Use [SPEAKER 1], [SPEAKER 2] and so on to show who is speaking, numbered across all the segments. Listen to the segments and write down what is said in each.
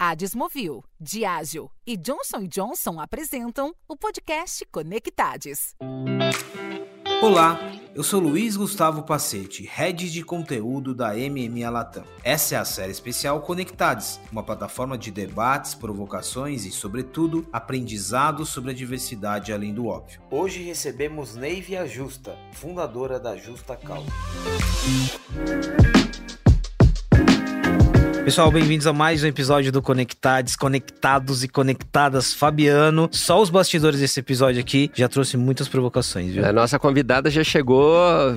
[SPEAKER 1] A Desmovil, Diageo e Johnson Johnson apresentam o podcast Conectades.
[SPEAKER 2] Olá, eu sou Luiz Gustavo Pacete, head de conteúdo da MMA Latam. Essa é a série especial Conectades, uma plataforma de debates, provocações e, sobretudo, aprendizado sobre a diversidade além do óbvio. Hoje recebemos Neivia Justa, fundadora da Justa Causa. Pessoal, bem-vindos a mais um episódio do Conectados, Conectados e Conectadas Fabiano. Só os bastidores desse episódio aqui já trouxe muitas provocações, viu?
[SPEAKER 3] A nossa convidada já chegou,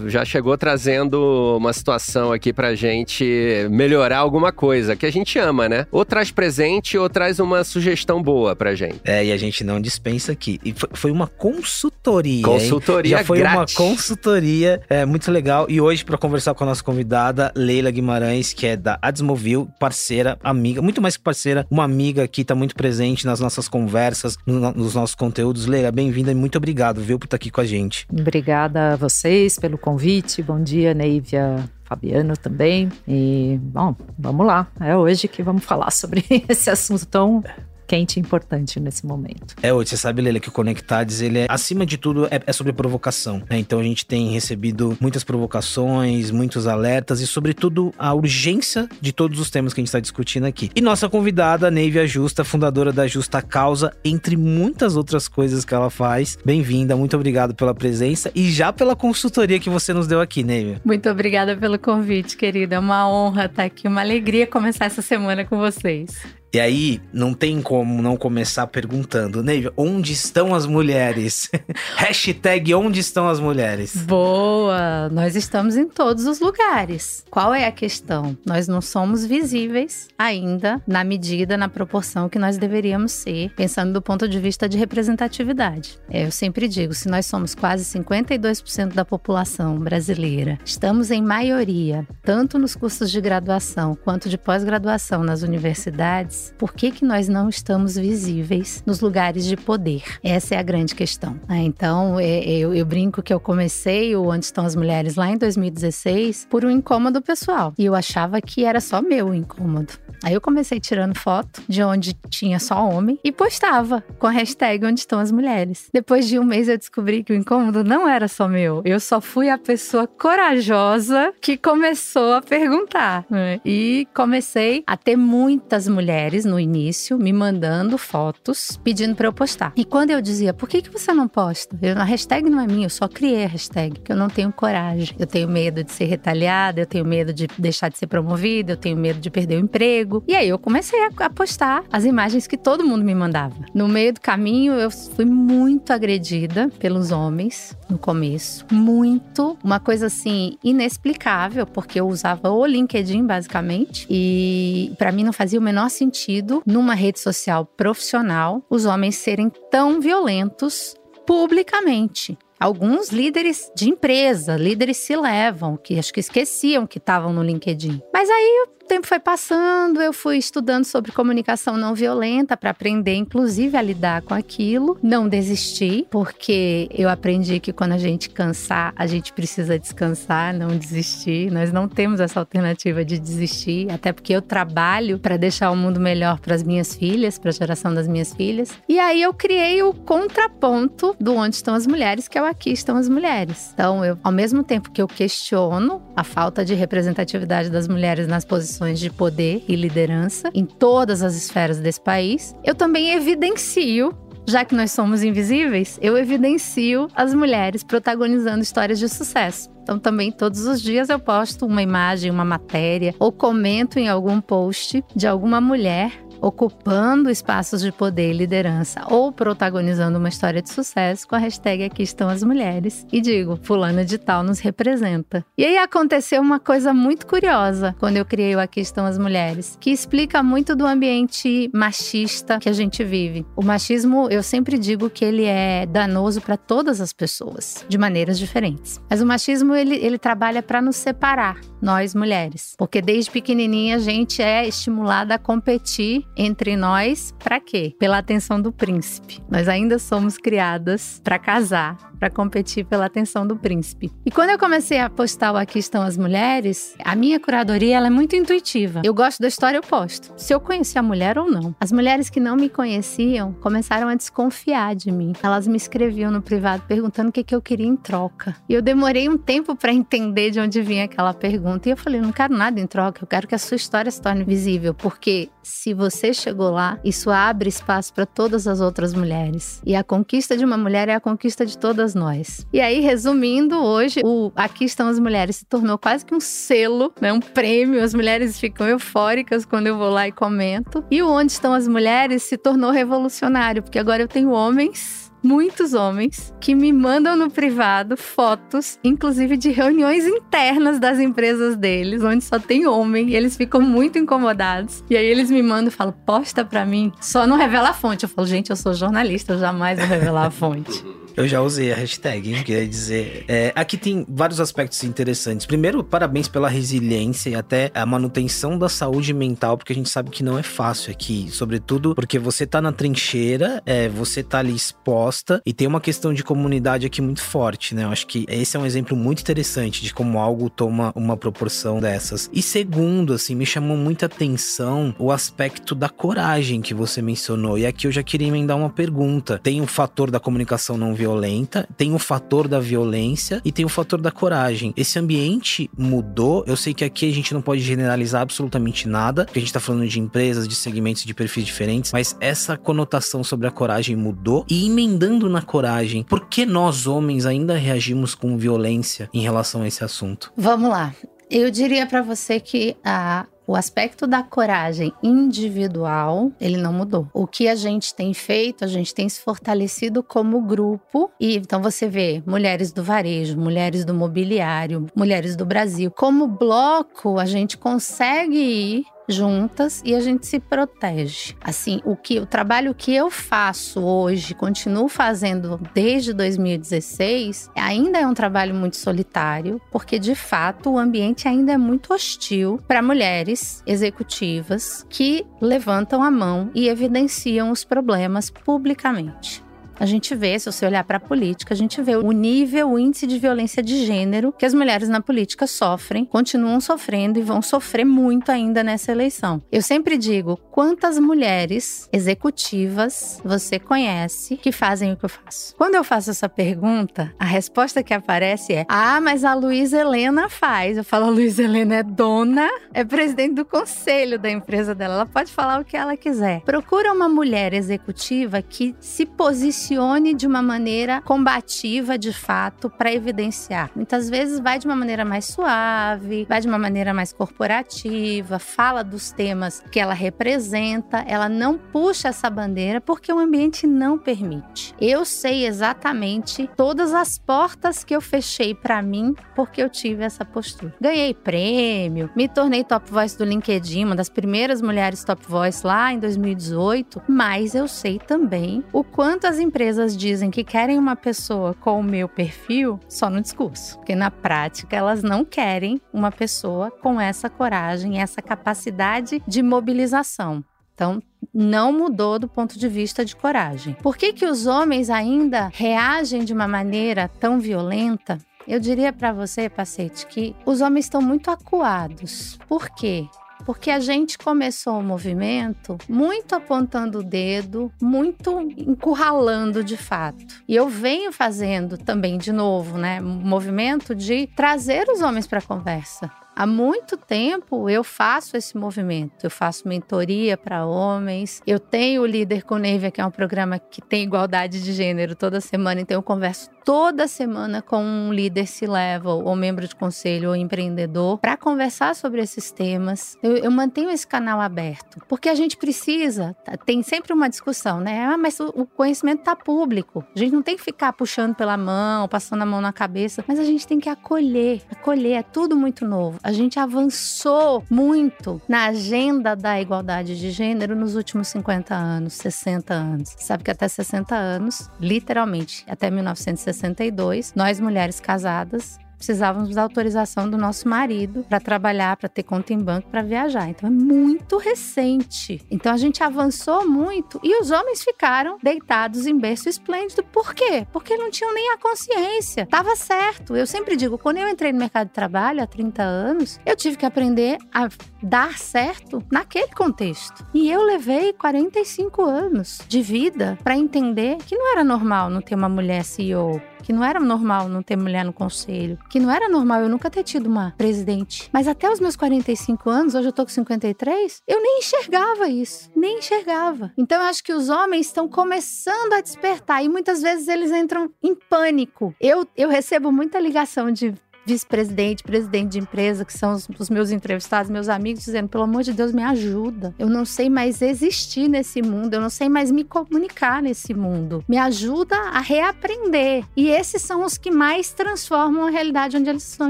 [SPEAKER 3] já chegou trazendo uma situação aqui pra gente melhorar alguma coisa, que a gente ama, né? Ou traz presente ou traz uma sugestão boa pra gente.
[SPEAKER 2] É, e a gente não dispensa aqui. E foi uma consultoria.
[SPEAKER 3] Consultoria
[SPEAKER 2] hein? Já foi
[SPEAKER 3] grátis.
[SPEAKER 2] uma consultoria é, muito legal. E hoje, para conversar com a nossa convidada, Leila Guimarães, que é da Adsmovil, parceira, amiga, muito mais que parceira, uma amiga que tá muito presente nas nossas conversas, no, nos nossos conteúdos. Leila, bem-vinda e muito obrigado, viu, por estar aqui com a gente.
[SPEAKER 4] Obrigada a vocês pelo convite. Bom dia, Neívia. Fabiano também. E, bom, vamos lá. É hoje que vamos falar sobre esse assunto tão quente e importante nesse momento.
[SPEAKER 2] É, hoje você sabe, Leila, que o Conectades, ele é, acima de tudo, é, é sobre provocação. Né? Então a gente tem recebido muitas provocações, muitos alertas e, sobretudo, a urgência de todos os temas que a gente está discutindo aqui. E nossa convidada, Neivia Justa, fundadora da Justa Causa, entre muitas outras coisas que ela faz. Bem-vinda, muito obrigado pela presença e já pela consultoria que você nos deu aqui, Neivia.
[SPEAKER 4] Muito obrigada pelo convite, querida. É uma honra estar aqui, uma alegria começar essa semana com vocês.
[SPEAKER 2] E aí, não tem como não começar perguntando, Neiva, onde estão as mulheres? Hashtag onde estão as mulheres?
[SPEAKER 4] Boa! Nós estamos em todos os lugares. Qual é a questão? Nós não somos visíveis ainda na medida, na proporção que nós deveríamos ser, pensando do ponto de vista de representatividade. É, eu sempre digo, se nós somos quase 52% da população brasileira, estamos em maioria, tanto nos cursos de graduação quanto de pós-graduação nas universidades, por que, que nós não estamos visíveis nos lugares de poder? Essa é a grande questão. Então, eu, eu brinco que eu comecei o Onde Estão as Mulheres lá em 2016 por um incômodo pessoal. E eu achava que era só meu o incômodo. Aí eu comecei tirando foto de onde tinha só homem e postava com a hashtag Onde Estão as Mulheres. Depois de um mês eu descobri que o incômodo não era só meu. Eu só fui a pessoa corajosa que começou a perguntar. Né? E comecei a ter muitas mulheres no início me mandando fotos pedindo para eu postar. E quando eu dizia, por que, que você não posta? Eu, a hashtag não é minha, eu só criei a hashtag, que eu não tenho coragem. Eu tenho medo de ser retaliada, eu tenho medo de deixar de ser promovida, eu tenho medo de perder o emprego. E aí eu comecei a postar as imagens que todo mundo me mandava. No meio do caminho, eu fui muito agredida pelos homens no começo. Muito. Uma coisa assim inexplicável, porque eu usava o LinkedIn basicamente. E para mim não fazia o menor sentido numa rede social profissional os homens serem tão violentos publicamente. Alguns líderes de empresa, líderes se levam, que acho que esqueciam que estavam no LinkedIn. Mas aí tempo foi passando, eu fui estudando sobre comunicação não violenta para aprender, inclusive, a lidar com aquilo. Não desisti, porque eu aprendi que quando a gente cansar, a gente precisa descansar, não desistir. Nós não temos essa alternativa de desistir, até porque eu trabalho para deixar o mundo melhor para as minhas filhas, para a geração das minhas filhas. E aí eu criei o contraponto do Onde Estão as Mulheres, que é o Aqui Estão as Mulheres. Então, eu, ao mesmo tempo que eu questiono a falta de representatividade das mulheres nas posições de poder e liderança em todas as esferas desse país, eu também evidencio já que nós somos invisíveis, eu evidencio as mulheres protagonizando histórias de sucesso. Então, também todos os dias eu posto uma imagem, uma matéria ou comento em algum post de alguma mulher ocupando espaços de poder e liderança ou protagonizando uma história de sucesso com a hashtag Aqui estão as mulheres e digo, fulana de tal nos representa. E aí aconteceu uma coisa muito curiosa quando eu criei o Aqui estão as mulheres, que explica muito do ambiente machista que a gente vive. O machismo, eu sempre digo que ele é danoso para todas as pessoas, de maneiras diferentes. Mas o machismo ele, ele trabalha para nos separar nós mulheres. Porque desde pequenininha a gente é estimulada a competir entre nós para quê? Pela atenção do príncipe. Nós ainda somos criadas para casar, para competir pela atenção do príncipe. E quando eu comecei a postar o Aqui Estão as Mulheres, a minha curadoria ela é muito intuitiva. Eu gosto da história, eu posto. Se eu conheci a mulher ou não. As mulheres que não me conheciam começaram a desconfiar de mim. Elas me escreviam no privado perguntando o que, que eu queria em troca. E eu demorei um tempo para entender de onde vinha aquela pergunta. E eu falei: não quero nada em troca, eu quero que a sua história se torne visível. Porque se você chegou lá, isso abre espaço para todas as outras mulheres. E a conquista de uma mulher é a conquista de todas todas nós. E aí, resumindo, hoje o Aqui Estão as Mulheres se tornou quase que um selo, né, um prêmio. As mulheres ficam eufóricas quando eu vou lá e comento. E o Onde Estão as Mulheres se tornou revolucionário, porque agora eu tenho homens muitos homens que me mandam no privado fotos, inclusive de reuniões internas das empresas deles, onde só tem homem, e eles ficam muito incomodados. E aí eles me mandam e falam: posta pra mim, só não revela a fonte. Eu falo: gente, eu sou jornalista, eu jamais vou revelar a fonte.
[SPEAKER 2] Eu já usei a hashtag, hein? queria dizer. É, aqui tem vários aspectos interessantes. Primeiro, parabéns pela resiliência e até a manutenção da saúde mental, porque a gente sabe que não é fácil aqui. Sobretudo porque você tá na trincheira, é, você tá ali exposta e tem uma questão de comunidade aqui muito forte, né? Eu acho que esse é um exemplo muito interessante de como algo toma uma proporção dessas. E segundo, assim, me chamou muita atenção o aspecto da coragem que você mencionou. E aqui eu já queria emendar uma pergunta. Tem o fator da comunicação não violenta, tem o fator da violência e tem o fator da coragem. Esse ambiente mudou. Eu sei que aqui a gente não pode generalizar absolutamente nada, porque a gente tá falando de empresas, de segmentos, de perfis diferentes, mas essa conotação sobre a coragem mudou. E emendando na coragem, por que nós homens ainda reagimos com violência em relação a esse assunto?
[SPEAKER 4] Vamos lá. Eu diria para você que a o aspecto da coragem individual, ele não mudou. O que a gente tem feito, a gente tem se fortalecido como grupo. E então você vê mulheres do varejo, mulheres do mobiliário, mulheres do Brasil. Como bloco, a gente consegue ir juntas e a gente se protege. Assim, o que o trabalho que eu faço hoje, continuo fazendo desde 2016, ainda é um trabalho muito solitário, porque de fato o ambiente ainda é muito hostil para mulheres executivas que levantam a mão e evidenciam os problemas publicamente a gente vê, se você olhar para a política, a gente vê o nível, o índice de violência de gênero que as mulheres na política sofrem, continuam sofrendo e vão sofrer muito ainda nessa eleição. Eu sempre digo, quantas mulheres executivas você conhece que fazem o que eu faço? Quando eu faço essa pergunta, a resposta que aparece é: "Ah, mas a Luísa Helena faz". Eu falo: "A Luísa Helena é dona, é presidente do conselho da empresa dela, ela pode falar o que ela quiser". Procura uma mulher executiva que se posicione posicione de uma maneira combativa, de fato, para evidenciar. Muitas vezes vai de uma maneira mais suave, vai de uma maneira mais corporativa, fala dos temas que ela representa, ela não puxa essa bandeira porque o ambiente não permite. Eu sei exatamente todas as portas que eu fechei para mim porque eu tive essa postura. Ganhei prêmio, me tornei top voice do LinkedIn, uma das primeiras mulheres top voice lá em 2018, mas eu sei também o quanto as empresas dizem que querem uma pessoa com o meu perfil só no discurso, porque na prática elas não querem uma pessoa com essa coragem, essa capacidade de mobilização. Então, não mudou do ponto de vista de coragem. Por que, que os homens ainda reagem de uma maneira tão violenta? Eu diria para você, Pacete, que os homens estão muito acuados. Por quê? Porque a gente começou o movimento muito apontando o dedo, muito encurralando de fato. E eu venho fazendo também de novo, né, um movimento de trazer os homens para a conversa. Há muito tempo eu faço esse movimento. Eu faço mentoria para homens. Eu tenho o Líder com Neiva, que é um programa que tem igualdade de gênero toda semana. Então eu converso toda semana com um líder C-level, ou membro de conselho, ou empreendedor, para conversar sobre esses temas. Eu, eu, mantenho esse canal aberto, porque a gente precisa, tá, tem sempre uma discussão, né? Ah, mas o, conhecimento está público. A gente não tem que ficar puxando pela mão, passando a mão na cabeça, mas a gente tem que acolher. Acolher é tudo muito novo. A gente avançou muito na agenda da igualdade de gênero nos últimos 50 anos, 60 anos. Sabe que até 60 anos, literalmente, até 1960 1962, nós mulheres casadas precisávamos da autorização do nosso marido para trabalhar, para ter conta em banco, para viajar. Então é muito recente. Então a gente avançou muito e os homens ficaram deitados em berço esplêndido. Por quê? Porque não tinham nem a consciência. Tava certo. Eu sempre digo, quando eu entrei no mercado de trabalho há 30 anos, eu tive que aprender a dar certo naquele contexto. E eu levei 45 anos de vida para entender que não era normal não ter uma mulher CEO, que não era normal não ter mulher no conselho, que não era normal eu nunca ter tido uma presidente. Mas até os meus 45 anos, hoje eu tô com 53, eu nem enxergava isso, nem enxergava. Então eu acho que os homens estão começando a despertar e muitas vezes eles entram em pânico. Eu, eu recebo muita ligação de vice-presidente, presidente de empresa, que são os, os, meus entrevistados, meus amigos, dizendo: pelo amor de Deus, me ajuda. Eu não sei mais existir nesse mundo, eu não sei mais me comunicar nesse mundo. Me ajuda a reaprender. E esses são os que mais transformam a realidade onde eles estão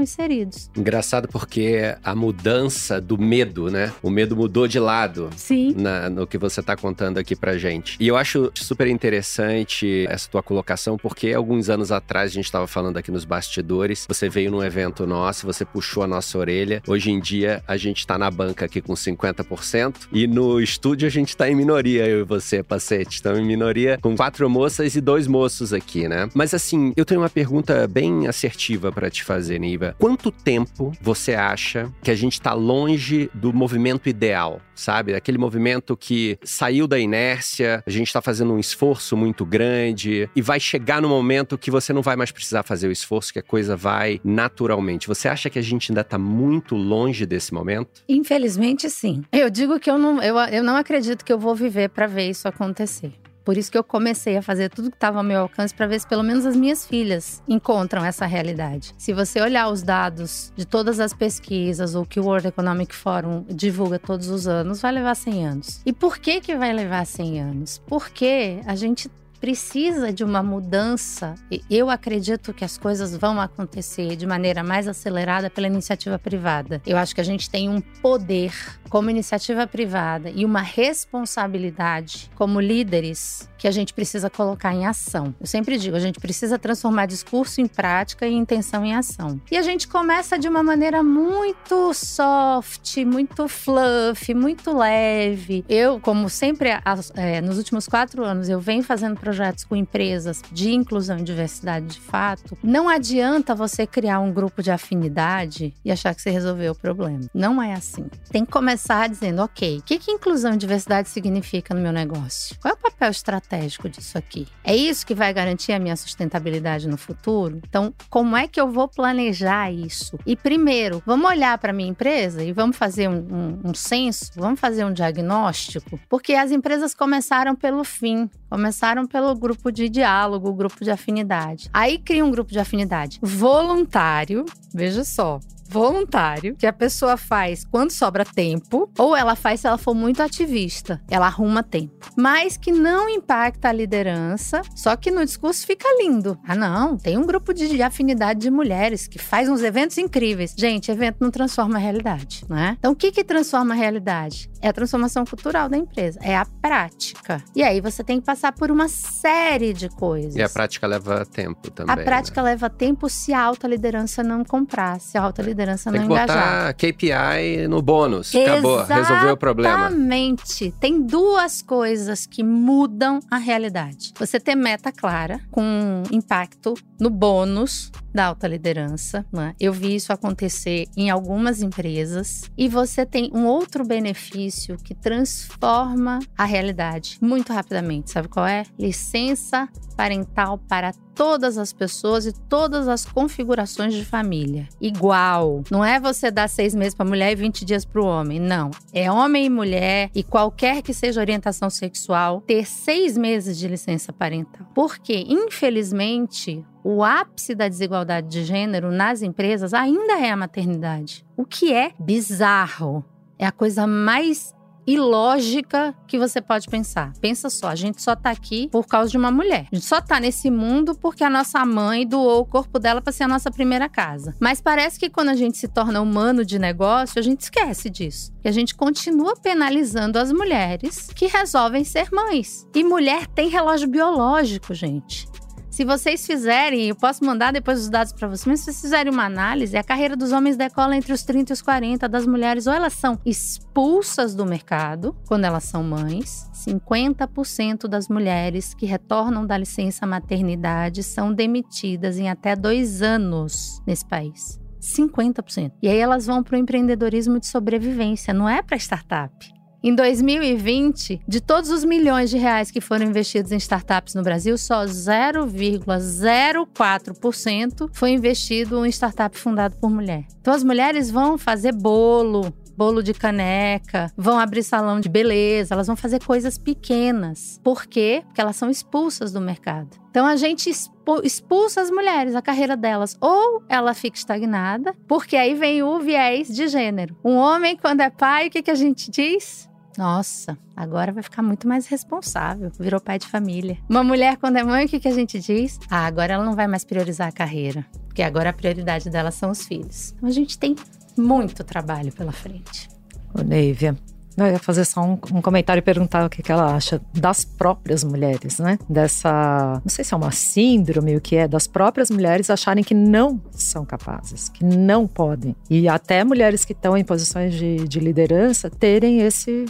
[SPEAKER 4] inseridos.
[SPEAKER 3] Engraçado porque a mudança do medo, né? O medo mudou de lado.
[SPEAKER 4] Sim.
[SPEAKER 3] Na, no que você está contando aqui pra gente. E eu acho super interessante essa tua colocação, porque alguns anos atrás a gente estava falando aqui nos bastidores, você veio num evento nosso, você puxou a nossa orelha. Hoje em dia, a gente tá na banca aqui com 50% e no estúdio a gente tá em minoria, eu e você, Pacete. Estamos em minoria com quatro moças e dois moços aqui, né? Mas assim, eu tenho uma pergunta bem assertiva para te fazer, Niva. Quanto tempo você acha que a gente tá longe do movimento ideal, sabe? Aquele movimento que saiu da inércia, a gente tá fazendo um esforço muito grande e vai chegar no momento que você não vai mais precisar fazer o esforço, que a coisa vai naturalmente naturalmente. Você acha que a gente ainda está muito longe desse momento?
[SPEAKER 4] Infelizmente, sim. Eu digo que eu não, eu, eu não acredito que eu vou viver para ver isso acontecer. Por isso que eu comecei a fazer tudo que estava ao meu alcance para ver se pelo menos as minhas filhas encontram essa realidade. Se você olhar os dados de todas as pesquisas ou que o World Economic Forum divulga todos os anos, vai levar 100 anos. E por que que vai levar 100 anos? Porque a gente precisa de uma mudança. Eu acredito que as coisas vão acontecer de maneira mais acelerada pela iniciativa privada. Eu acho que a gente tem um poder como iniciativa privada e uma responsabilidade como líderes que a gente precisa colocar em ação. Eu sempre digo, a gente precisa transformar discurso em prática e intenção em ação. E a gente começa de uma maneira muito soft, muito fluff, muito leve. Eu, como sempre, é, nos últimos quatro anos, eu venho fazendo projetos com empresas de inclusão e diversidade de fato. Não adianta você criar um grupo de afinidade e achar que você resolveu o problema. Não é assim. Tem que começar começar dizendo, ok, o que, que inclusão e diversidade significa no meu negócio? Qual é o papel estratégico disso aqui? É isso que vai garantir a minha sustentabilidade no futuro? Então, como é que eu vou planejar isso? E primeiro, vamos olhar para minha empresa e vamos fazer um, um, um censo, vamos fazer um diagnóstico, porque as empresas começaram pelo fim, começaram pelo grupo de diálogo, grupo de afinidade. Aí cria um grupo de afinidade voluntário, veja só, voluntário que a pessoa faz quando sobra tempo, ou ela faz se ela for muito ativista, ela arruma tempo, mas que não impacta a liderança, só que no discurso fica lindo. Ah, não, tem um grupo de afinidade de mulheres que faz uns eventos incríveis. Gente, evento não transforma a realidade, né? Então, o que que transforma a realidade? É a transformação cultural da empresa, é a prática. E aí você tem que passar por uma série de coisas.
[SPEAKER 3] E a prática leva tempo também.
[SPEAKER 4] A prática
[SPEAKER 3] né?
[SPEAKER 4] leva tempo se a alta liderança não comprar, se a alta liderança liderança
[SPEAKER 3] Tem
[SPEAKER 4] não
[SPEAKER 3] que
[SPEAKER 4] engajar.
[SPEAKER 3] botar KPI no bônus. Acabou, resolveu o problema.
[SPEAKER 4] Exatamente. Tem duas coisas que mudam a realidade. Você ter meta clara, com impacto no bônus da alta liderança. Né? Eu vi isso acontecer em algumas empresas. E você tem um outro benefício que transforma a realidade muito rapidamente. Sabe qual é? Licença parental para todas as pessoas e todas as configurações de família. Igual. Não é você dar seis meses para mulher e 20 dias para o homem. Não. É homem e mulher e qualquer que seja orientação sexual ter seis meses de licença parental. Porque, infelizmente, o ápice da desigualdade de gênero nas empresas ainda é a maternidade. O que é bizarro. É a coisa mais ilógica que você pode pensar. Pensa só, a gente só tá aqui por causa de uma mulher. A gente só tá nesse mundo porque a nossa mãe doou o corpo dela para ser a nossa primeira casa. Mas parece que quando a gente se torna humano de negócio, a gente esquece disso. E a gente continua penalizando as mulheres que resolvem ser mães. E mulher tem relógio biológico, gente. Se vocês fizerem, eu posso mandar depois os dados para vocês, mas se vocês fizerem uma análise, a carreira dos homens decola entre os 30 e os 40, das mulheres ou elas são expulsas do mercado quando elas são mães. 50% das mulheres que retornam da licença maternidade são demitidas em até dois anos nesse país. 50%. E aí elas vão para o empreendedorismo de sobrevivência, não é para startup. Em 2020, de todos os milhões de reais que foram investidos em startups no Brasil, só 0,04% foi investido em startup fundado por mulher. Então as mulheres vão fazer bolo, bolo de caneca, vão abrir salão de beleza, elas vão fazer coisas pequenas. Por quê? Porque elas são expulsas do mercado. Então a gente expulsa as mulheres, a carreira delas. Ou ela fica estagnada, porque aí vem o viés de gênero. Um homem, quando é pai, o que, que a gente diz? Nossa, agora vai ficar muito mais responsável. Virou pai de família. Uma mulher, quando é mãe, o que, que a gente diz? Ah, agora ela não vai mais priorizar a carreira. Porque agora a prioridade dela são os filhos. Então a gente tem muito trabalho pela frente.
[SPEAKER 5] Ô, Neivia, eu ia fazer só um, um, comentário e perguntar o que, que ela acha das próprias mulheres, né? Dessa. Não sei se é uma síndrome, o que é, das próprias mulheres acharem que não são capazes, que não podem. E até mulheres que estão em posições de, de liderança terem esse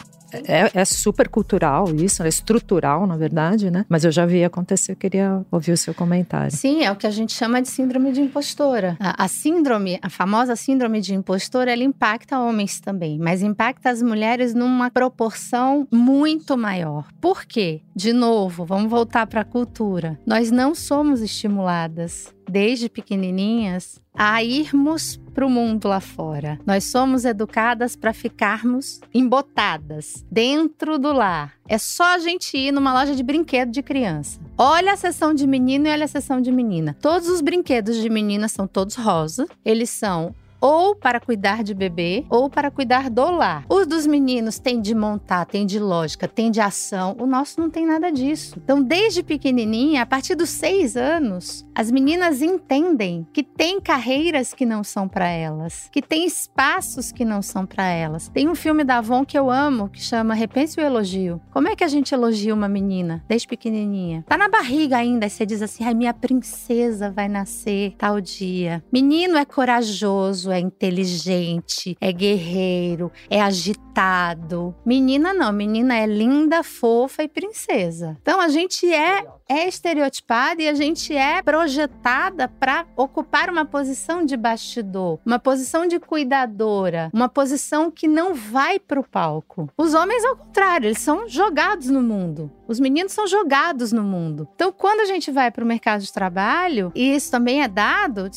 [SPEAKER 5] é, é, super cultural isso, é estrutural, na verdade, né? Mas eu já vi acontecer, eu queria ouvir o seu comentário.
[SPEAKER 4] Sim, é o que a gente chama de síndrome de impostora. A, a síndrome, a famosa síndrome de impostora, ela impacta homens também, mas impacta as mulheres numa proporção muito maior. Por quê? De novo, vamos voltar para a cultura. Nós não somos estimuladas desde pequenininhas a irmos para o mundo lá fora. Nós somos educadas para ficarmos embotadas dentro do lar. É só a gente ir numa loja de brinquedo de criança. Olha a seção de menino e olha a seção de menina. Todos os brinquedos de menina são todos rosa. Eles são ou para cuidar de bebê ou para cuidar do lar. Os dos meninos tem de montar, tem de lógica, tem de ação. O nosso não tem nada disso. Então, desde pequenininha, a partir dos seis anos, as meninas entendem que tem carreiras que não são para elas, que tem espaços que não são para elas. Tem um filme da Avon que eu amo que chama Repense o Elogio. Como é que a gente elogia uma menina desde pequenininha? Tá na barriga ainda, aí você diz assim: ai, minha princesa vai nascer tal dia. Menino é corajoso, é inteligente, é guerreiro, é agitado. Menina não, menina é linda, fofa e princesa. Então a gente é é estereotipada e a gente é projetada para ocupar uma posição de bastidor, uma posição de cuidadora, uma posição que não vai para o palco. Os homens, ao contrário, eles são jogados no mundo. Os meninos são jogados no mundo. Então, quando a gente vai para o mercado de trabalho, e isso também é dado,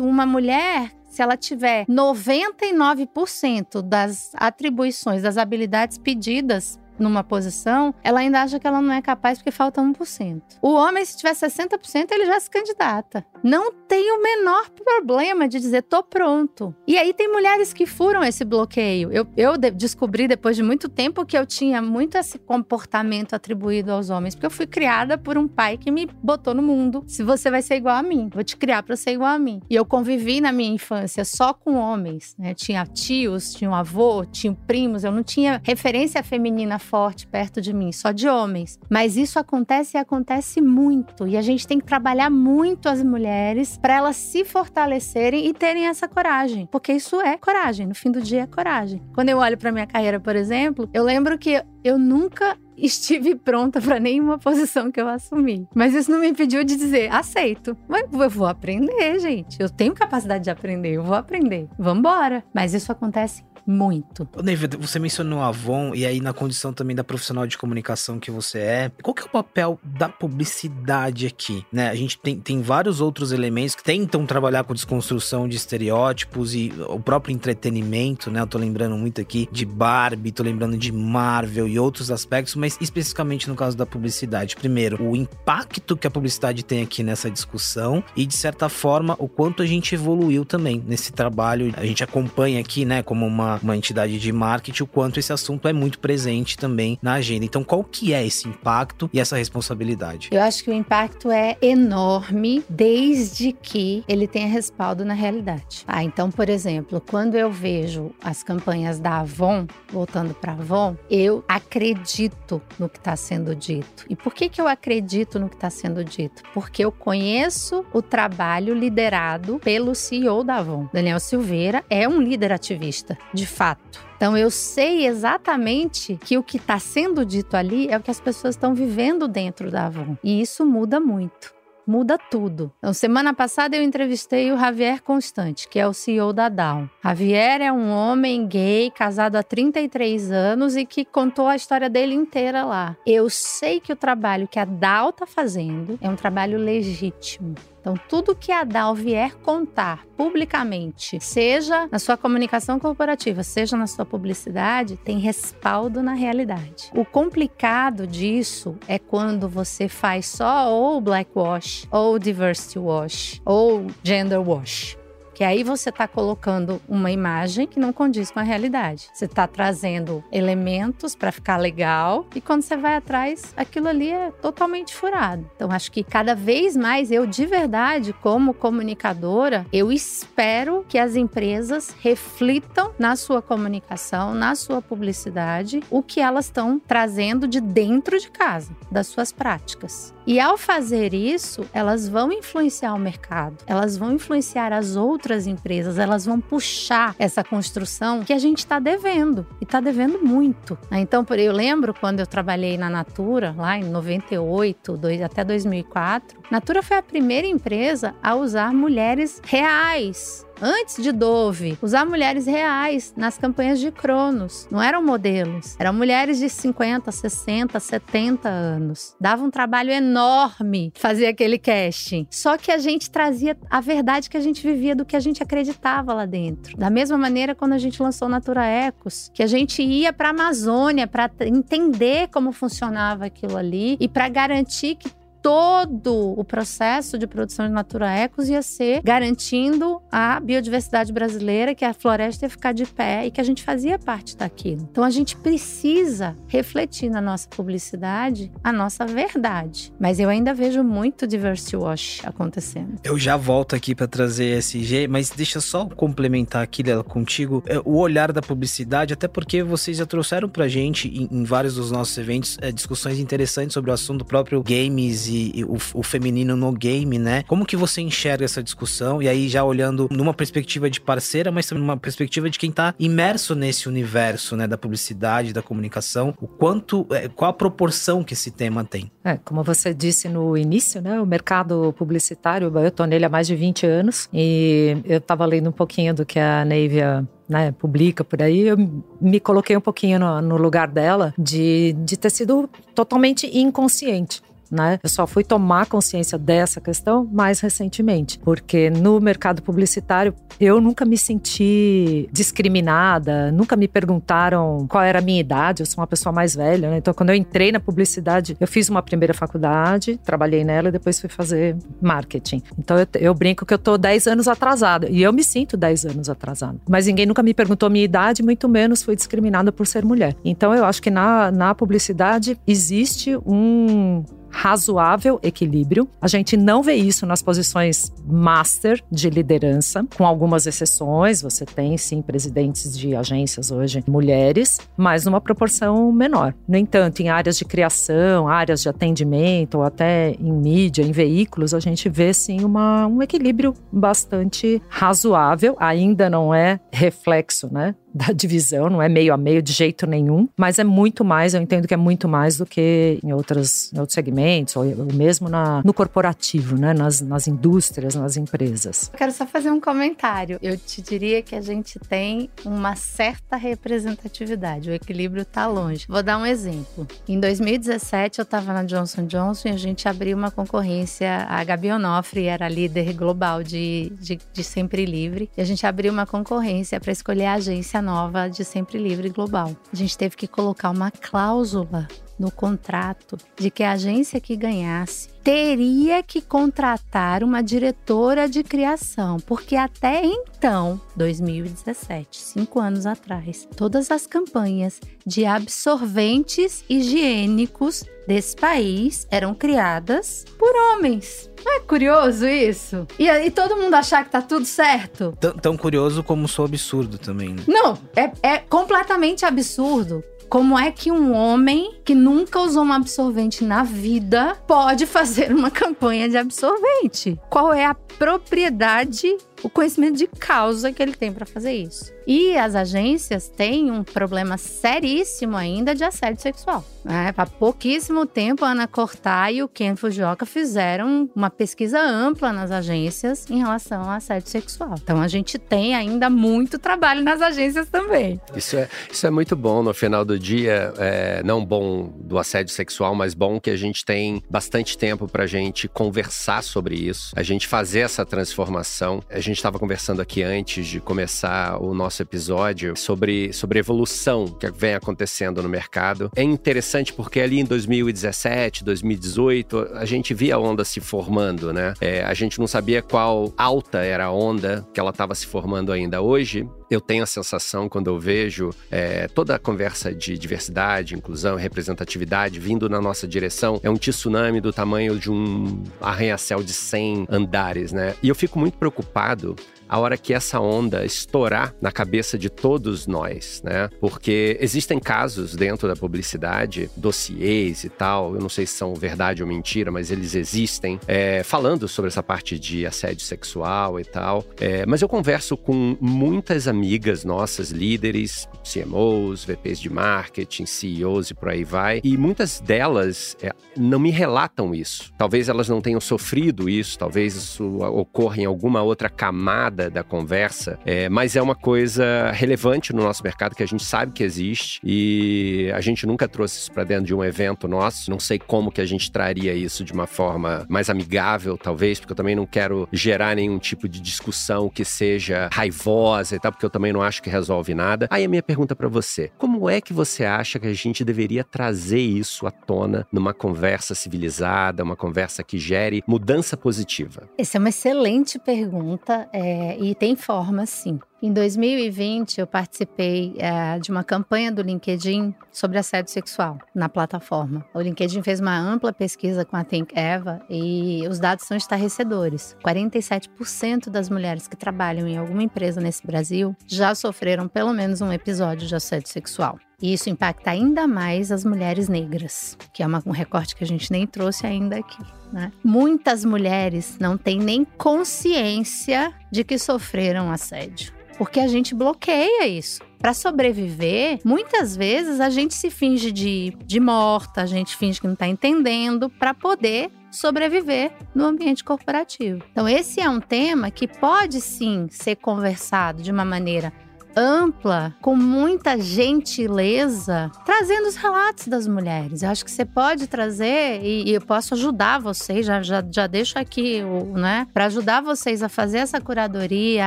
[SPEAKER 4] uma mulher se ela tiver 99% das atribuições, das habilidades pedidas numa posição, ela ainda acha que ela não é capaz porque falta 1%. O homem, se tiver 60%, ele já se candidata. Não tem o menor problema de dizer, tô pronto. E aí tem mulheres que furam esse bloqueio. Eu, eu de descobri depois de muito tempo que eu tinha muito esse comportamento atribuído aos homens, porque eu fui criada por um pai que me botou no mundo. Se você vai ser igual a mim, vou te criar para ser igual a mim. E eu convivi na minha infância só com homens, né? Tinha tios, tinha um avô, tinha primos, eu não tinha referência feminina forte perto de mim, só de homens. Mas isso acontece e acontece muito. E a gente tem que trabalhar muito as mulheres para elas se fortalecerem e terem essa coragem. Porque isso é coragem. No fim do dia é coragem. Quando eu olho para minha carreira, por exemplo, eu lembro que eu nunca estive pronta para nenhuma posição que eu assumi. Mas isso não me impediu de dizer, aceito. Mas eu vou aprender, gente. Eu tenho capacidade de aprender, eu vou aprender. Vambora. Mas isso acontece muito.
[SPEAKER 2] Neiva, você mencionou a Avon e aí na condição também da profissional de comunicação que você é, qual que é o papel da publicidade aqui? Né? A gente tem, tem vários outros elementos que tentam trabalhar com desconstrução de estereótipos e o próprio entretenimento, né? Eu tô lembrando muito aqui de Barbie, tô lembrando de Marvel e outros aspectos, mas especificamente no caso da publicidade. Primeiro, o impacto que a publicidade tem aqui nessa discussão e, de certa forma, o quanto a gente evoluiu também nesse trabalho. A gente acompanha aqui, né, como uma uma, entidade de marketing, o quanto esse assunto é muito presente também na agenda. Então, qual que é esse impacto e essa responsabilidade?
[SPEAKER 4] Eu acho que o impacto é enorme desde que ele tenha respaldo na realidade. Ah, então, por exemplo, quando eu vejo as campanhas da Avon, voltando para Avon, eu acredito no que está sendo dito. E por que, que eu acredito no que está sendo dito? Porque eu conheço o trabalho liderado pelo CEO da Avon. Daniel Silveira é um líder ativista, de fato. Então eu sei exatamente que o que está sendo dito ali é o que as pessoas estão vivendo dentro da Avon. E isso muda muito muda tudo. Então, semana passada eu entrevistei o Javier Constante, que é o CEO da Down. Javier é um homem gay, casado há 33 anos e que contou a história dele inteira lá. Eu sei que o trabalho que a Dow está fazendo é um trabalho legítimo. Então, tudo que a DAO vier contar publicamente, seja na sua comunicação corporativa, seja na sua publicidade, tem respaldo na realidade. O complicado disso é quando você faz só ou black wash, ou diversity wash, ou gender wash. Que aí você está colocando uma imagem que não condiz com a realidade. Você está trazendo elementos para ficar legal e quando você vai atrás, aquilo ali é totalmente furado. Então acho que cada vez mais eu de verdade, como comunicadora, eu espero que as empresas reflitam na sua comunicação, na sua publicidade, o que elas estão trazendo de dentro de casa, das suas práticas. E ao fazer isso, elas vão influenciar o mercado, elas vão influenciar as outras empresas, elas vão puxar essa construção que a gente está devendo. E está devendo muito. Então, eu lembro quando eu trabalhei na Natura, lá em 98 até 2004, Natura foi a primeira empresa a usar mulheres reais antes de Dove, usar mulheres reais nas campanhas de Cronos. Não eram modelos, eram mulheres de 50, 60, 70 anos. Dava um trabalho enorme fazer aquele casting. Só que a gente trazia a verdade que a gente vivia do que a gente acreditava lá dentro. Da mesma maneira quando a gente lançou Natura Ecos, que a gente ia para a Amazônia para entender como funcionava aquilo ali e para garantir que todo o processo de produção de Natura Ecos ia ser garantindo a biodiversidade brasileira, que a floresta ia ficar de pé e que a gente fazia parte daquilo. Então a gente precisa refletir na nossa publicidade a nossa verdade. Mas eu ainda vejo muito diversity wash acontecendo.
[SPEAKER 2] Eu já volto aqui para trazer SG, mas deixa só complementar aqui, Lela, contigo, é, o olhar da publicidade, até porque vocês já trouxeram pra gente em, em vários dos nossos eventos é, discussões interessantes sobre o assunto próprio games e e, o, o, feminino no game, né? Como que você enxerga essa discussão? E aí já olhando numa perspectiva de parceira, mas também numa perspectiva de quem tá imerso nesse universo, né, da publicidade, da comunicação, o quanto, é, qual a proporção que esse tema tem?
[SPEAKER 5] É, como você disse no início, né, o mercado publicitário, eu tô nele há mais de 20 anos e eu tava lendo um pouquinho do que a Neivia né, publica por aí, eu me coloquei um pouquinho no, no, lugar dela de, de ter sido totalmente inconsciente né? Eu só fui tomar consciência dessa questão mais recentemente, porque no mercado publicitário eu nunca me senti discriminada, nunca me perguntaram qual era a minha idade, eu sou uma pessoa mais velha, né? Então quando eu entrei na publicidade, eu fiz uma primeira faculdade, trabalhei nela e depois fui fazer marketing. Então eu, eu brinco que eu tô 10 anos atrasada e eu me sinto 10 anos atrasada. Mas ninguém nunca me perguntou minha idade, muito menos fui discriminada por ser mulher. Então eu acho que na, na publicidade existe um razoável equilíbrio. A gente não vê isso nas posições master de liderança, com algumas exceções. Você tem sim presidentes de agências hoje mulheres, mas numa proporção menor. No entanto, em áreas de criação, áreas de atendimento ou até em mídia, em veículos, a gente vê sim uma, um equilíbrio bastante razoável. Ainda não é reflexo, né, da divisão, não é meio a meio de jeito nenhum, mas é muito mais, eu entendo que é muito mais do que em, outras, em outros segmentos, ou mesmo na, no corporativo, né? nas, nas indústrias, nas empresas.
[SPEAKER 4] Eu quero só fazer um comentário. Eu te diria que a gente tem uma certa representatividade, o equilíbrio está longe. Vou dar um exemplo. Em 2017, eu estava na Johnson Johnson e a gente abriu uma concorrência, a Gabi Onofre era líder global de, de, de Sempre Livre, e a gente abriu uma concorrência para escolher a agência nova de Sempre Livre Global. A gente teve que colocar uma cláusula no contrato de que a agência que ganhasse teria que contratar uma diretora de criação, porque até então, 2017, cinco anos atrás, todas as campanhas de absorventes higiênicos desse país eram criadas por homens. Não é curioso isso? E aí todo mundo achar que tá tudo certo?
[SPEAKER 2] Tão, tão curioso como sou absurdo também, né?
[SPEAKER 4] Não, é, é completamente absurdo. Como é que um homem que nunca usou um absorvente na vida pode fazer uma campanha de absorvente? Qual é a propriedade, o conhecimento de causa que ele tem para fazer isso? E as agências têm um problema seríssimo ainda de assédio sexual. Né? Há pouquíssimo tempo, a Ana Cortá e o Ken Fujioka fizeram uma pesquisa ampla nas agências em relação ao assédio sexual. Então a gente tem ainda muito trabalho nas agências também.
[SPEAKER 3] Isso é, isso é muito bom no final do dia. É, não bom do assédio sexual, mas bom que a gente tem bastante tempo para a gente conversar sobre isso, a gente fazer essa transformação. A gente estava conversando aqui antes de começar o nosso episódio sobre, sobre evolução que vem acontecendo no mercado. É interessante porque ali em 2017, 2018, a gente via a onda se formando, né? É, a gente não sabia qual alta era a onda que ela estava se formando ainda. Hoje, eu tenho a sensação, quando eu vejo é, toda a conversa de diversidade, inclusão e representatividade vindo na nossa direção, é um tsunami do tamanho de um arranha-céu de 100 andares, né? E eu fico muito preocupado a hora que essa onda estourar na cabeça de todos nós, né? Porque existem casos dentro da publicidade, dossiês e tal, eu não sei se são verdade ou mentira, mas eles existem, é, falando sobre essa parte de assédio sexual e tal. É, mas eu converso com muitas amigas nossas, líderes, CMOs, VPs de marketing, CEOs e por aí vai, e muitas delas é, não me relatam isso. Talvez elas não tenham sofrido isso, talvez isso ocorra em alguma outra camada da, conversa, é, mas é uma coisa relevante no nosso mercado que a gente sabe que existe e a gente nunca trouxe isso para dentro de um evento nosso. Não sei como que a gente traria isso de uma forma mais amigável, talvez, porque eu também não quero gerar nenhum tipo de discussão que seja raivosa e tal, porque eu também não acho que resolve nada. Aí a minha pergunta para você: como é que você acha que a gente deveria trazer isso à tona numa conversa civilizada, uma conversa que gere mudança positiva?
[SPEAKER 4] Essa é uma excelente pergunta. É e tem forma, sim. Em 2020, eu participei é, de uma campanha do LinkedIn sobre assédio sexual na plataforma. O LinkedIn fez uma ampla pesquisa com a Think Eva e os dados são estarrecedores. 47% das mulheres que trabalham em alguma empresa nesse Brasil já sofreram pelo menos um episódio de assédio sexual. E isso impacta ainda mais as mulheres negras, que é uma, um recorte que a gente nem trouxe ainda aqui. Né? Muitas mulheres não têm nem consciência de que sofreram assédio porque a gente bloqueia isso. Para sobreviver, muitas vezes a gente se finge de, de morta, a gente finge que não está entendendo para poder sobreviver no ambiente corporativo. Então, esse é um tema que pode sim ser conversado de uma maneira ampla, com muita gentileza, trazendo os relatos das mulheres. Eu acho que você pode trazer e, e eu posso ajudar vocês, já, já, já deixo aqui, né, para ajudar vocês a fazer essa curadoria,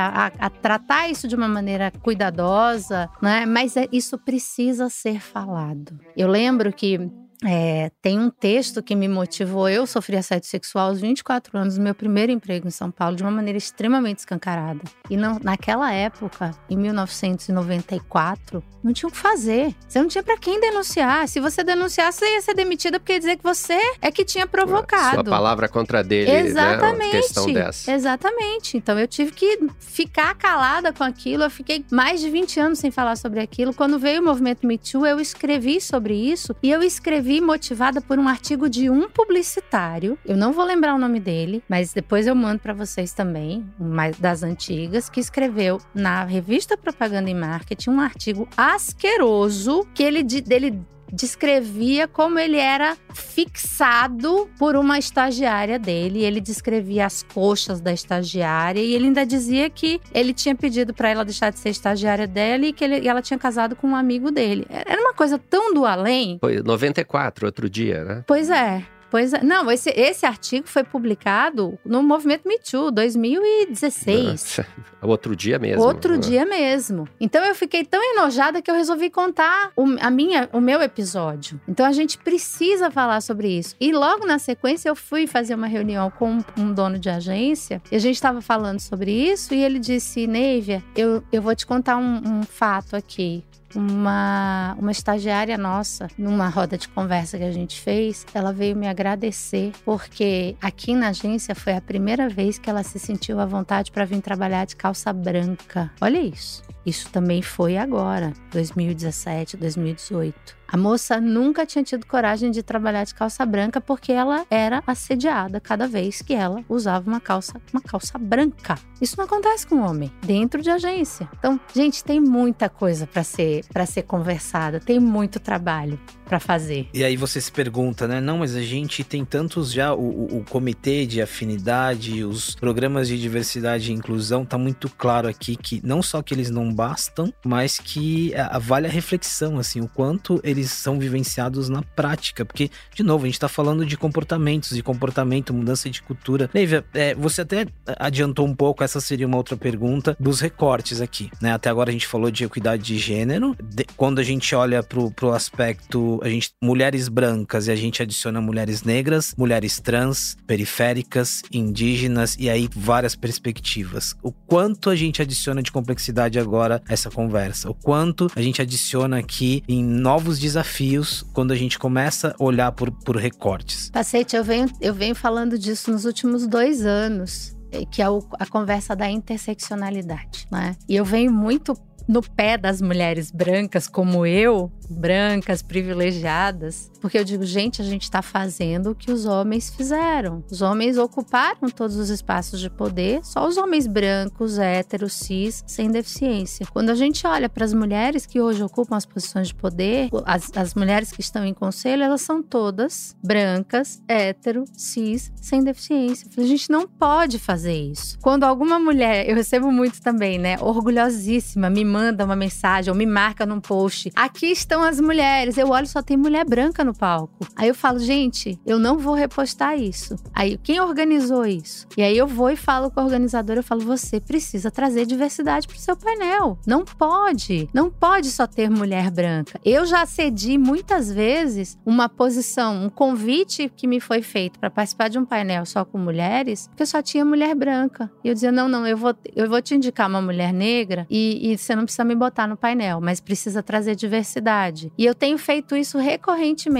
[SPEAKER 4] a, a, tratar isso de uma maneira cuidadosa, né? Mas é, isso precisa ser falado. Eu lembro que é, tem um texto que me motivou. Eu sofri assédio sexual aos 24 anos, no meu primeiro emprego em São Paulo, de uma maneira extremamente escancarada. E não, naquela época, em 1994, não tinha o que fazer. Você não tinha para quem denunciar. Se você denunciasse, você ia ser demitida porque ia dizer que você é que tinha provocado. Sua
[SPEAKER 3] palavra contra dele,
[SPEAKER 4] Exatamente.
[SPEAKER 3] Né? questão dessa.
[SPEAKER 4] Exatamente. Então eu tive que ficar calada com aquilo. Eu fiquei mais de 20 anos sem falar sobre aquilo. Quando veio o movimento Me Too, eu escrevi sobre isso e eu escrevi motivada por um artigo de um publicitário. Eu não vou lembrar o nome dele, mas depois eu mando para vocês também, mais das antigas, que escreveu na revista Propaganda e Marketing um artigo asqueroso que ele dele descrevia como ele era fixado por uma estagiária dele. Ele descrevia as coxas da estagiária e ele ainda dizia que ele tinha pedido para ela deixar de ser estagiária dela e que ele, e ela tinha casado com um amigo dele. Era uma coisa tão do além.
[SPEAKER 3] Foi 94, outro dia, né?
[SPEAKER 4] Pois é. Pois é. Não, esse, esse artigo foi publicado no movimento Me Too, 2016.
[SPEAKER 3] Outro dia mesmo.
[SPEAKER 4] Outro dia mesmo. Então eu fiquei tão enojada que eu resolvi contar o, a minha, o meu episódio. Então a gente precisa falar sobre isso. E logo na sequência eu fui fazer uma reunião com um dono de agência e a gente estava falando sobre isso e ele disse, Neivia, eu, eu vou te contar um, um fato aqui uma, uma estagiária nossa, numa roda de conversa que a gente fez, ela veio me agradecer porque aqui na agência foi a primeira vez que ela se sentiu à vontade para vir trabalhar de calça branca. Olha isso. Isso também foi agora, 2017, 2018. A moça nunca tinha tido coragem de trabalhar de calça branca porque ela era assediada cada vez que ela usava uma calça, uma calça branca. Isso não acontece com homem dentro de agência. Então, gente, tem muita coisa para ser para ser conversada, tem muito trabalho para fazer.
[SPEAKER 2] E aí você se pergunta, né? Não, mas a gente tem tantos já, o, o, comitê de afinidade, os programas de diversidade e inclusão, tá muito claro aqui que não só que eles não bastam, mas que a, a vale a reflexão, assim, o quanto eles são vivenciados na prática. Porque, de novo, a gente tá falando de comportamentos, de comportamento, mudança de cultura. Neiva, é, você até adiantou um pouco, essa seria uma outra pergunta, dos recortes aqui, né? Até agora a gente falou de equidade de gênero. De, quando a gente olha pro, pro aspecto a gente mulheres brancas e a gente adiciona mulheres negras, mulheres trans, periféricas, indígenas e aí várias perspectivas. O quanto a gente adiciona de complexidade agora essa conversa? O quanto a gente adiciona aqui em novos desafios quando a gente começa a olhar por, por recortes?
[SPEAKER 4] Pacete, eu venho, eu venho falando disso nos últimos dois anos eh, que é a conversa da interseccionalidade, né? E eu venho muito no pé das mulheres brancas como eu, brancas, privilegiadas, porque eu digo, gente, a gente está fazendo o que os homens fizeram. Os homens ocuparam todos os espaços de poder, só os homens brancos, héteros, cis, sem deficiência. Quando a gente olha para as mulheres que hoje ocupam as posições de poder, as, as mulheres que estão em conselho, elas são todas brancas, hétero, cis, sem deficiência. A gente não pode fazer isso. Quando alguma mulher, eu recebo muito também, né, orgulhosíssima, me manda uma mensagem ou me marca num post. Aqui estão as mulheres. Eu olho, só tem mulher branca no palco. Aí eu falo, gente, eu não vou repostar isso. Aí quem organizou isso? E aí eu vou e falo com a organizadora, eu falo, você precisa trazer diversidade pro seu painel. Não pode. Não pode só ter mulher branca. Eu já cedi muitas vezes uma posição, um convite que me foi feito para participar de um painel só com mulheres, porque só tinha mulher branca. E eu dizia, não, não, eu vou, eu vou te indicar uma mulher negra e, e você não precisa me botar no painel, mas precisa trazer diversidade. E eu tenho feito isso recorrentemente,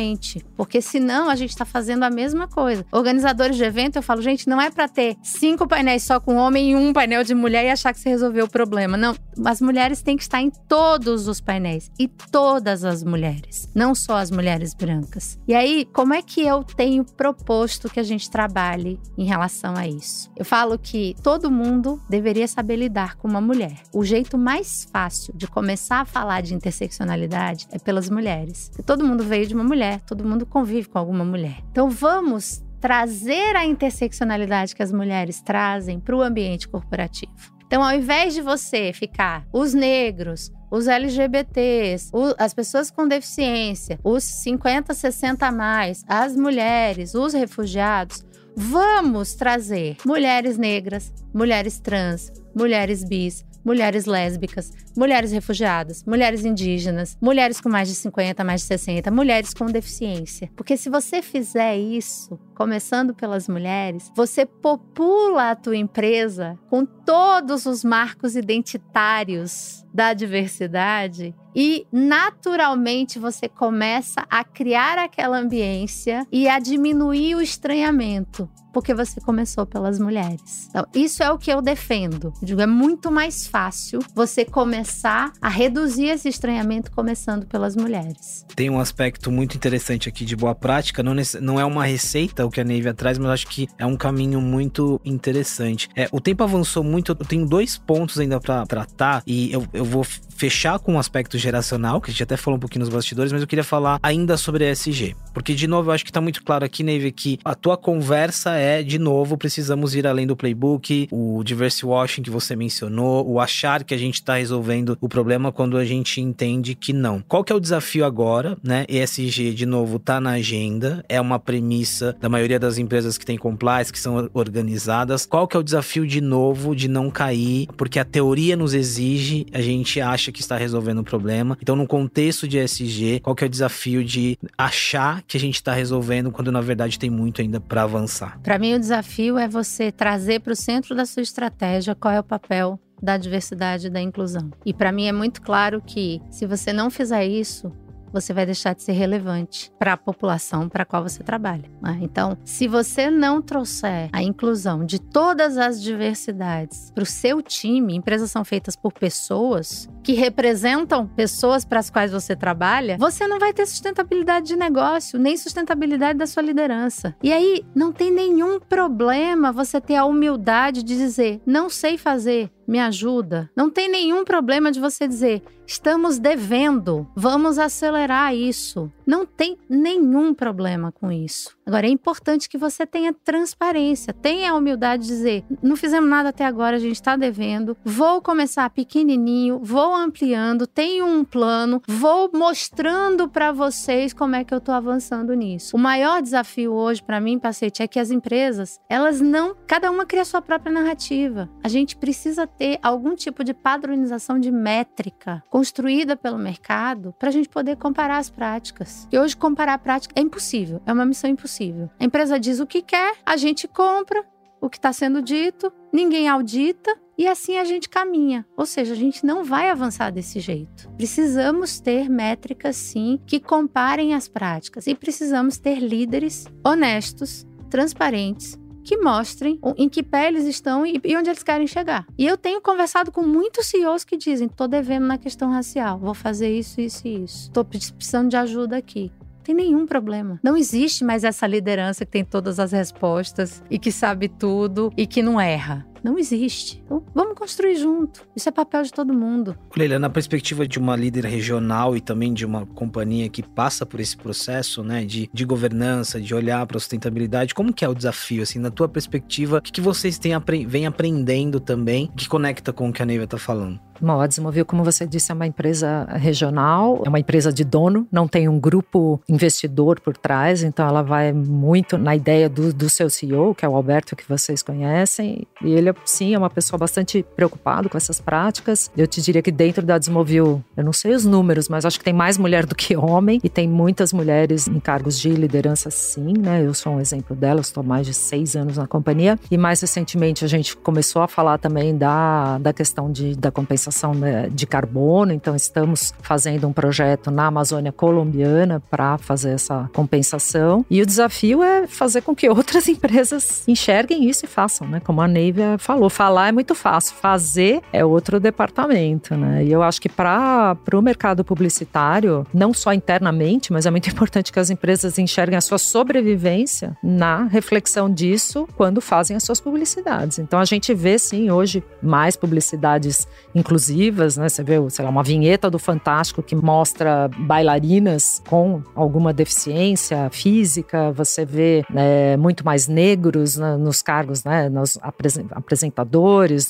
[SPEAKER 4] porque senão a gente está fazendo a mesma coisa. Organizadores de evento, eu falo, gente, não é para ter cinco painéis só com homem e um painel de mulher e achar que você resolveu o problema. Não, as mulheres têm que estar em todos os painéis e todas as mulheres, não só as mulheres brancas. E aí, como é que eu tenho proposto que a gente trabalhe em relação a isso? Eu falo que todo mundo deveria saber lidar com uma mulher. O jeito mais fácil de começar a falar de interseccionalidade é pelas mulheres. Todo mundo veio de uma mulher, todo mundo convive com alguma mulher. Então vamos trazer a interseccionalidade que as mulheres trazem para o ambiente corporativo. Então, ao invés de você ficar os negros, os LGBTs, as pessoas com deficiência, os 50, 60 a mais, as mulheres, os refugiados, vamos trazer mulheres negras, mulheres trans, mulheres bis, mulheres lésbicas, mulheres refugiadas, mulheres indígenas, mulheres com mais de 50, mais de 60, mulheres com deficiência. Porque se você fizer isso, começando pelas mulheres, você popula a tua empresa com todos os marcos identitários da diversidade e naturalmente você começa a criar aquela ambiência e a diminuir o estranhamento, porque você começou pelas mulheres. Então, isso é o que eu defendo. Eu digo, é muito mais fácil você começar a reduzir esse estranhamento começando pelas mulheres.
[SPEAKER 2] Tem um aspecto muito interessante aqui de boa prática, não, não é uma receita o que a Neiva traz, mas acho que é um caminho muito interessante. É, o tempo avançou muito, eu tenho dois pontos ainda para tratar e eu, eu vou fechar com aspectos geracional, que a gente até falou um pouquinho nos bastidores, mas eu queria falar ainda sobre ESG. Porque, de novo, eu acho que tá muito claro aqui, Neve, que a tua conversa é, de novo, precisamos ir além do playbook, o diversity washing que você mencionou, o achar que a gente tá resolvendo o problema quando a gente entende que não. Qual que é o desafio agora, né? ESG, de novo, tá na agenda, é uma premissa da maioria das empresas que tem compliance, que são organizadas. Qual que é o desafio, de novo, de não cair? Porque a teoria nos exige, a gente acha que está resolvendo o problema. Então, no contexto de ESG, qual que é o desafio de achar que a gente está resolvendo quando, na verdade, tem muito ainda para avançar?
[SPEAKER 4] Para mim, o desafio é você trazer para o centro da sua estratégia qual é o papel da diversidade e da inclusão. E para mim é muito claro que se você não fizer isso, você vai deixar de ser relevante para a população para a qual você trabalha. Né? Então, se você não trouxer a inclusão de todas as diversidades para o seu time, empresas são feitas por pessoas que representam pessoas para as quais você trabalha, você não vai ter sustentabilidade de negócio, nem sustentabilidade da sua liderança. E aí, não tem nenhum problema você ter a humildade de dizer: não sei fazer, me ajuda. Não tem nenhum problema de você dizer, estamos devendo, vamos acelerar isso. Não tem nenhum problema com isso. Agora, é importante que você tenha transparência, tenha a humildade de dizer: não fizemos nada até agora, a gente está devendo, vou começar pequenininho, vou ampliando, tenho um plano, vou mostrando para vocês como é que eu estou avançando nisso. O maior desafio hoje para mim, Pacete, é que as empresas, elas não, cada uma cria a sua própria narrativa. A gente precisa ter algum tipo de padronização de métrica construída pelo mercado para a gente poder comparar as práticas. E hoje comparar a prática é impossível, é uma missão impossível. A empresa diz o que quer, a gente compra o que está sendo dito, ninguém audita e assim a gente caminha. Ou seja, a gente não vai avançar desse jeito. Precisamos ter métricas, sim, que comparem as práticas e precisamos ter líderes honestos, transparentes que mostrem em que pé eles estão e, onde eles querem chegar. E eu tenho conversado com muitos CEOs que dizem: tô devendo na questão racial, vou fazer isso, isso e isso. Tô precisando de ajuda aqui tem nenhum problema. Não existe mais essa liderança que tem todas as respostas e que sabe tudo e que não erra. Não existe. Então, vamos construir junto. Isso é papel de todo mundo.
[SPEAKER 2] Leila, na perspectiva de uma líder regional e também de uma companhia que passa por esse processo, né, de, de governança, de olhar para a sustentabilidade, como que é o desafio, assim, na tua perspectiva, o que, que vocês têm, vem aprendendo também que conecta com o que a Neiva está falando?
[SPEAKER 5] Bom, a Desmovil, como você disse, é uma empresa regional, é uma empresa de dono, não tem um grupo investidor por trás, então ela vai muito na ideia do, do seu CEO, que é o Alberto, que vocês conhecem, e ele, sim, é uma pessoa bastante preocupado com essas práticas. Eu te diria que dentro da Desmovil, eu não sei os números, mas acho que tem mais mulher do que homem, e tem muitas mulheres em cargos de liderança, sim, né? Eu sou um exemplo delas, estou mais de seis anos na companhia, e mais recentemente a gente começou a falar também da, da questão de, da compensação né, de carbono, então estamos fazendo um projeto na Amazônia colombiana para fazer essa compensação. E o desafio é fazer com que outras empresas enxerguem isso e façam, né? Como a Neivia falou, falar é muito fácil, fazer é outro departamento, né? E eu acho que para o mercado publicitário, não só internamente, mas é muito importante que as empresas enxerguem a sua sobrevivência na reflexão disso quando fazem as suas publicidades. Então a gente vê sim hoje mais publicidades inclusivas né? Você vê, sei lá, uma vinheta do Fantástico que mostra bailarinas com alguma deficiência física, você vê né, muito mais negros né, nos cargos, né? Nos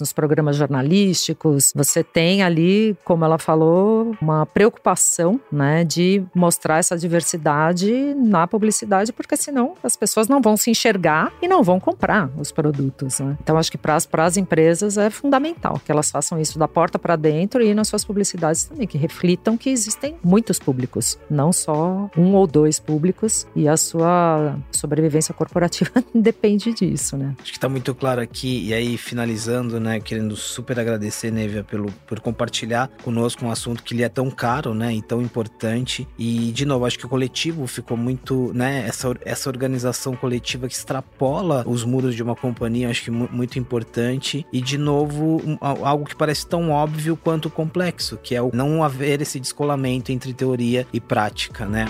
[SPEAKER 5] nos programas jornalísticos. Você tem ali, como ela falou, uma preocupação, né? De mostrar essa diversidade na publicidade, porque senão as pessoas não vão se enxergar e não vão comprar os produtos, né? Então, acho que para as empresas é fundamental que elas façam isso da porta para dentro e nas suas publicidades também, que reflitam que existem muitos públicos, não só um ou dois públicos, e a sua sobrevivência corporativa depende disso, né?
[SPEAKER 2] Acho que está muito claro aqui, e aí finalizando, né, querendo super agradecer, Nevia, pelo, por compartilhar conosco um assunto que lhe é tão caro, né, e tão importante. E, de novo, acho que o coletivo ficou muito, né, essa, essa organização coletiva que extrapola os muros de uma companhia, acho que muito importante. E, de novo, algo que parece tão óbvio óbvio quanto complexo, que é o não haver esse descolamento entre teoria e prática, né?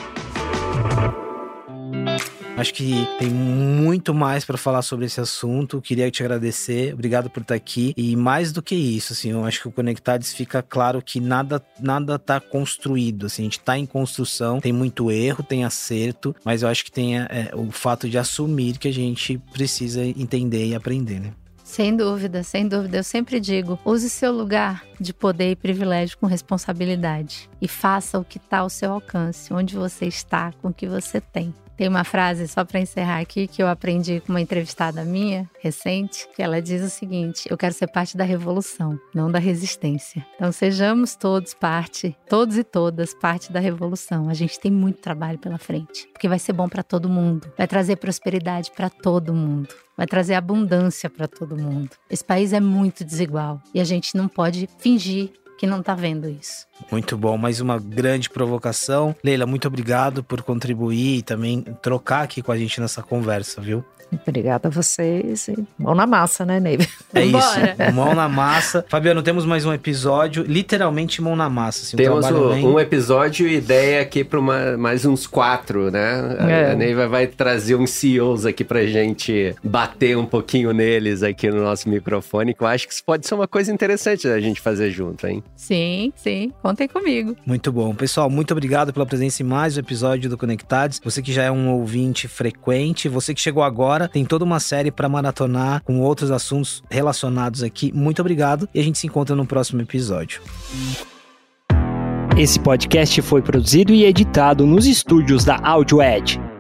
[SPEAKER 2] Acho que tem muito mais para falar sobre esse assunto. Queria te agradecer, obrigado por estar aqui. E mais do que isso, assim, eu acho que o Conectados fica claro que nada nada tá construído, assim, a gente tá em construção, tem muito erro, tem acerto, mas eu acho que tem é, o fato de assumir que a gente precisa entender e aprender, né?
[SPEAKER 4] Sem dúvida, sem dúvida. Eu sempre digo: use seu lugar de poder e privilégio com responsabilidade e faça o que está ao seu alcance, onde você está, com o que você tem. Tem uma frase, só para encerrar aqui, que eu aprendi com uma entrevistada minha, recente, que ela diz o seguinte: Eu quero ser parte da revolução, não da resistência. Então sejamos todos parte, todos e todas, parte da revolução. A gente tem muito trabalho pela frente, porque vai ser bom para todo mundo, vai trazer prosperidade para todo mundo vai trazer abundância para todo mundo. Esse país é muito desigual e a gente não pode fingir que não está vendo isso.
[SPEAKER 2] Muito bom, mais uma grande provocação. Leila, muito obrigado por contribuir e também trocar aqui com a gente nessa conversa, viu?
[SPEAKER 5] Obrigada a vocês. E mão na massa, né, Neiva?
[SPEAKER 2] É isso. Mão na massa. Fabiano, temos mais um episódio, literalmente mão na massa. Assim,
[SPEAKER 3] um temos o, bem... um episódio e ideia aqui para mais uns quatro, né? É. A Neiva vai trazer uns CEOs aqui pra gente bater um pouquinho neles aqui no nosso microfone, que eu acho que isso pode ser uma coisa interessante da gente fazer junto, hein?
[SPEAKER 4] Sim, sim. Contem comigo.
[SPEAKER 2] Muito bom. Pessoal, muito obrigado pela presença em mais um episódio do Conectados. Você que já é um ouvinte frequente, você que chegou agora agora. Tem toda uma série para maratonar com outros assuntos relacionados aqui. Muito obrigado e a gente se encontra no próximo episódio.
[SPEAKER 6] Esse podcast foi produzido e editado nos estúdios da Audio Edge.